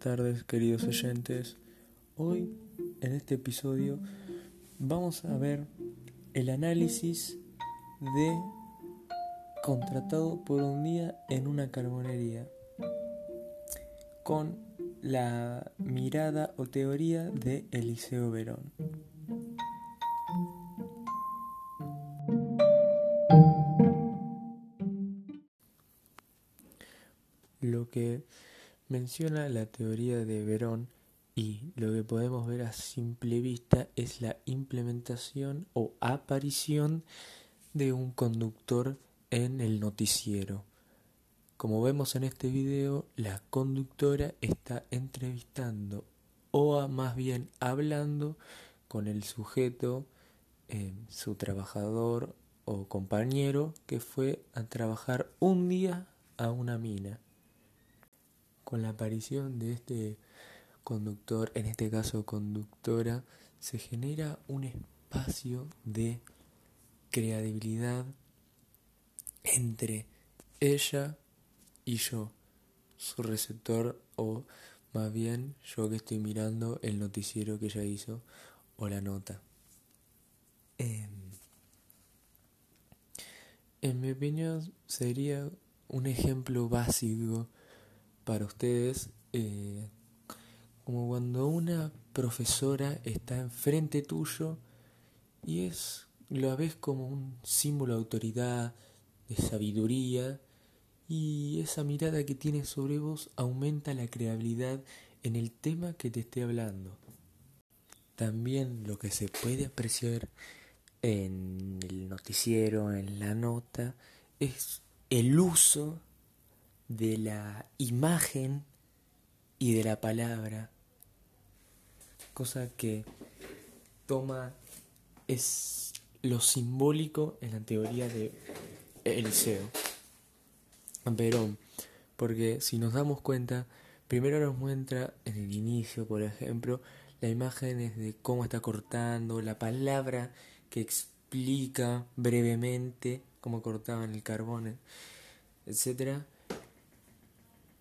tardes queridos oyentes. Hoy en este episodio vamos a ver el análisis de contratado por un día en una carbonería con la mirada o teoría de Eliseo Verón. Lo que menciona la teoría de Verón y lo que podemos ver a simple vista es la implementación o aparición de un conductor en el noticiero. Como vemos en este video, la conductora está entrevistando o más bien hablando con el sujeto, eh, su trabajador o compañero que fue a trabajar un día a una mina. Con la aparición de este conductor, en este caso conductora, se genera un espacio de credibilidad entre ella y yo, su receptor o más bien yo que estoy mirando el noticiero que ella hizo o la nota. Em, en mi opinión sería un ejemplo básico para ustedes, eh, como cuando una profesora está enfrente tuyo y es lo ves como un símbolo de autoridad, de sabiduría, y esa mirada que tiene sobre vos aumenta la creabilidad en el tema que te esté hablando. También lo que se puede apreciar en el noticiero, en la nota, es el uso de la imagen y de la palabra, cosa que toma es lo simbólico en la teoría de Eliseo. Verón, porque si nos damos cuenta, primero nos muestra en el inicio, por ejemplo, la imagen es de cómo está cortando, la palabra que explica brevemente cómo cortaban el carbón, etcétera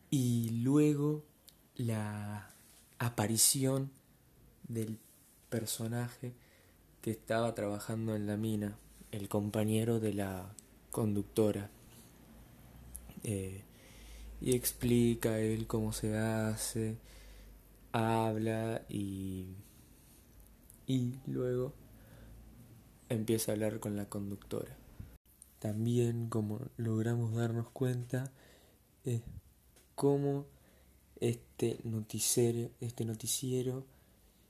y luego la aparición del personaje que estaba trabajando en la mina, el compañero de la conductora. Eh, y explica él cómo se hace, habla y, y luego empieza a hablar con la conductora. También, como logramos darnos cuenta, cómo este noticiero, este noticiero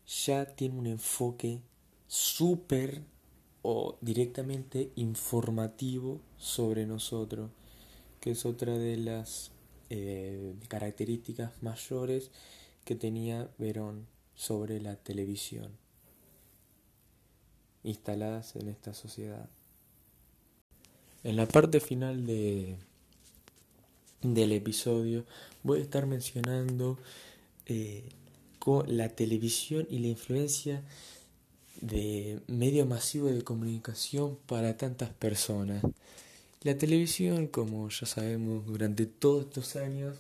ya tiene un enfoque súper o directamente informativo sobre nosotros, que es otra de las eh, características mayores que tenía Verón sobre la televisión instaladas en esta sociedad. En la parte final de, del episodio voy a estar mencionando eh, la televisión y la influencia de medio masivo de comunicación para tantas personas. La televisión, como ya sabemos durante todos estos años,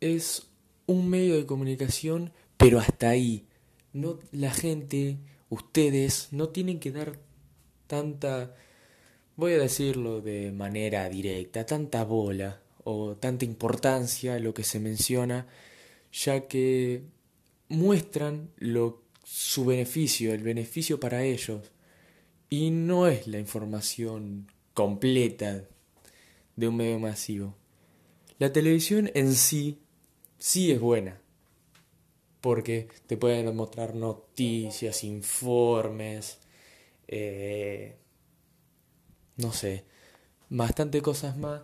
es un medio de comunicación, pero hasta ahí. No, la gente, ustedes, no tienen que dar tanta, voy a decirlo de manera directa, tanta bola o tanta importancia lo que se menciona, ya que muestran lo, su beneficio, el beneficio para ellos, y no es la información completa de un medio masivo. La televisión en sí sí es buena, porque te pueden mostrar noticias, informes, eh, no sé, bastante cosas más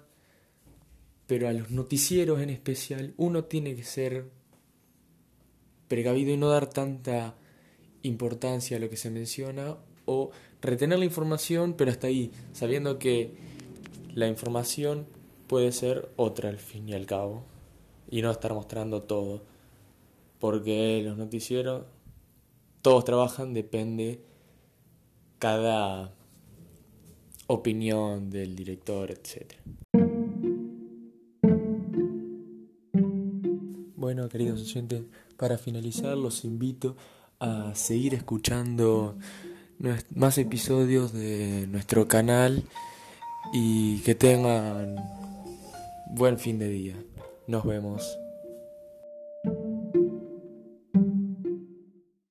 pero a los noticieros en especial uno tiene que ser precavido y no dar tanta importancia a lo que se menciona o retener la información pero hasta ahí, sabiendo que la información puede ser otra al fin y al cabo y no estar mostrando todo porque los noticieros todos trabajan, depende cada opinión del director, etcétera. Bueno, queridos oyentes, para finalizar los invito a seguir escuchando más episodios de nuestro canal y que tengan buen fin de día. Nos vemos.